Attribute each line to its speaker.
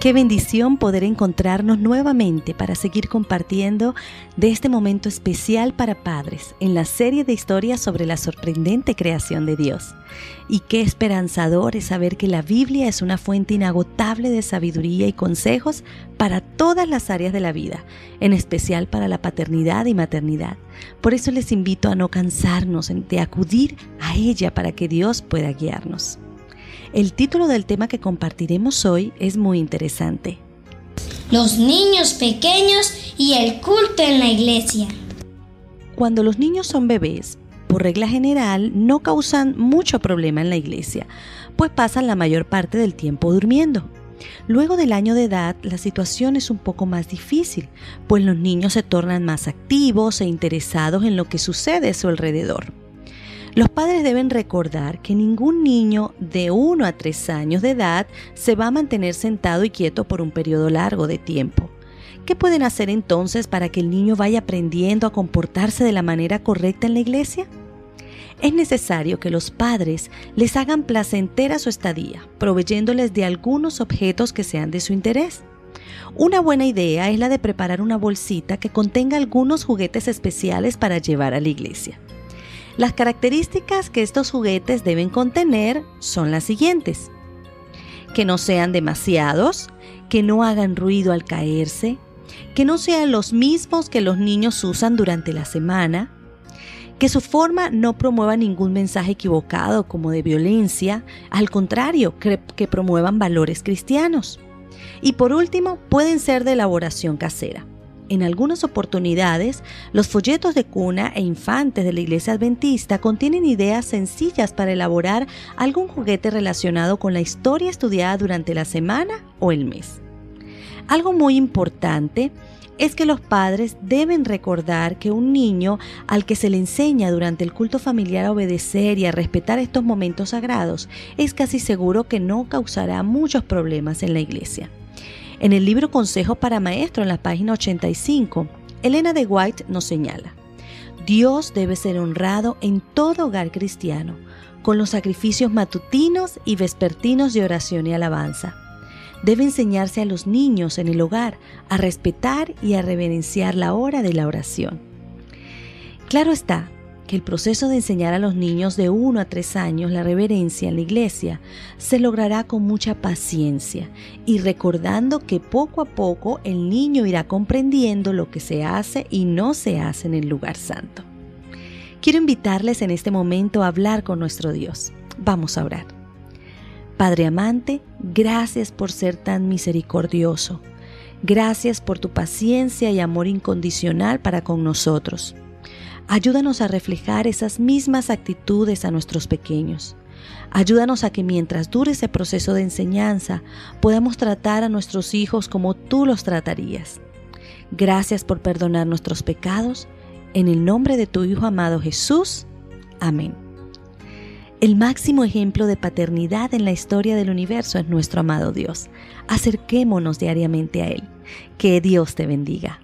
Speaker 1: Qué bendición poder encontrarnos nuevamente para seguir compartiendo de este momento especial para padres en la serie de historias sobre la sorprendente creación de Dios. Y qué esperanzador es saber que la Biblia es una fuente inagotable de sabiduría y consejos para todas las áreas de la vida, en especial para la paternidad y maternidad. Por eso les invito a no cansarnos de acudir a ella para que Dios pueda guiarnos. El título del tema que compartiremos hoy es muy interesante.
Speaker 2: Los niños pequeños y el culto en la iglesia.
Speaker 1: Cuando los niños son bebés, por regla general, no causan mucho problema en la iglesia, pues pasan la mayor parte del tiempo durmiendo. Luego del año de edad, la situación es un poco más difícil, pues los niños se tornan más activos e interesados en lo que sucede a su alrededor. Los padres deben recordar que ningún niño de 1 a 3 años de edad se va a mantener sentado y quieto por un periodo largo de tiempo. ¿Qué pueden hacer entonces para que el niño vaya aprendiendo a comportarse de la manera correcta en la iglesia? Es necesario que los padres les hagan placentera su estadía, proveyéndoles de algunos objetos que sean de su interés. Una buena idea es la de preparar una bolsita que contenga algunos juguetes especiales para llevar a la iglesia. Las características que estos juguetes deben contener son las siguientes. Que no sean demasiados, que no hagan ruido al caerse, que no sean los mismos que los niños usan durante la semana, que su forma no promueva ningún mensaje equivocado como de violencia, al contrario, que, promuevan valores cristianos. Y por último, pueden ser de elaboración casera. En algunas oportunidades, los folletos de cuna e infantes de la iglesia adventista contienen ideas sencillas para elaborar algún juguete relacionado con la historia estudiada durante la semana o el mes. Algo muy importante es que los padres deben recordar que un niño al que se le enseña durante el culto familiar a obedecer y a respetar estos momentos sagrados es casi seguro que no causará muchos problemas en la iglesia. En el libro Consejo para Maestro, en la página 85, Elena de White nos señala, Dios debe ser honrado en todo hogar cristiano, con los sacrificios matutinos y vespertinos de oración y alabanza. Debe enseñarse a los niños en el hogar a respetar y a reverenciar la hora de la oración. Claro está, que el proceso de enseñar a los niños de 1 a 3 años la reverencia en la iglesia se logrará con mucha paciencia y recordando que poco a poco el niño irá comprendiendo lo que se hace y no se hace en el lugar santo. Quiero invitarles en este momento a hablar con nuestro Dios. Vamos a orar. Padre amante, gracias por ser tan misericordioso. Gracias por tu paciencia y amor incondicional para con nosotros. Ayúdanos a reflejar esas mismas actitudes a nuestros pequeños. Ayúdanos a que mientras dure ese proceso de enseñanza podamos tratar a nuestros hijos como tú los tratarías. Gracias por perdonar nuestros pecados. En el nombre de tu Hijo amado Jesús. Amén. El máximo ejemplo de paternidad en la historia del universo es nuestro amado Dios. Acerquémonos diariamente a Él. Que Dios te bendiga.